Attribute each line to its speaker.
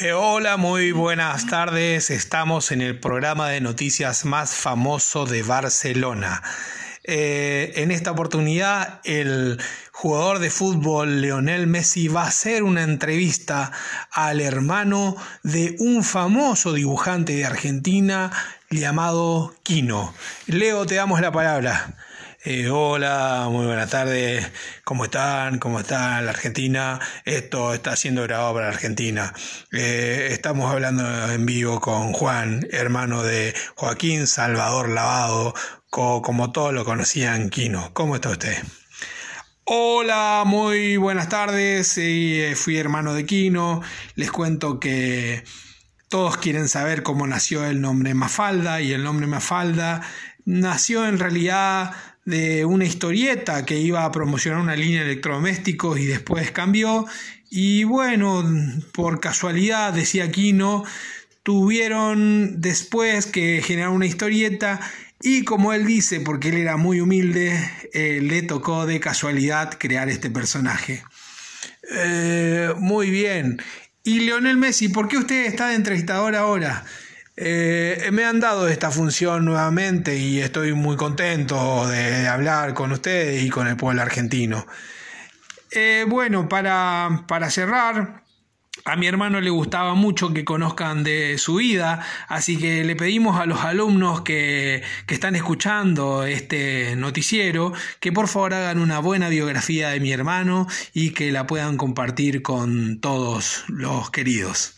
Speaker 1: Eh, hola, muy buenas tardes. Estamos en el programa de noticias más famoso de Barcelona. Eh, en esta oportunidad, el jugador de fútbol Leonel Messi va a hacer una entrevista al hermano de un famoso dibujante de Argentina llamado Kino. Leo, te damos la palabra. Eh, hola, muy buenas tardes. ¿Cómo están? ¿Cómo está la Argentina? Esto está siendo grabado para Argentina. Eh, estamos hablando en vivo con Juan, hermano de Joaquín Salvador Lavado, como todos lo conocían, Quino. ¿Cómo está usted? Hola, muy buenas tardes. Eh, fui hermano de Quino. Les cuento que todos quieren saber cómo nació el nombre Mafalda y el nombre Mafalda nació en realidad de una historieta que iba a promocionar una línea de electrodomésticos y después cambió. Y bueno, por casualidad, decía Kino, tuvieron después que generar una historieta y como él dice, porque él era muy humilde, eh, le tocó de casualidad crear este personaje. Eh, muy bien. Y Leonel Messi, ¿por qué usted está de entrevistador ahora? Eh, me han dado esta función nuevamente y estoy muy contento de hablar con ustedes y con el pueblo argentino. Eh, bueno, para, para cerrar, a mi hermano le gustaba mucho que conozcan de su vida, así que le pedimos a los alumnos que, que, están escuchando este noticiero que por favor hagan una buena biografía de mi hermano y que la puedan compartir con todos los queridos.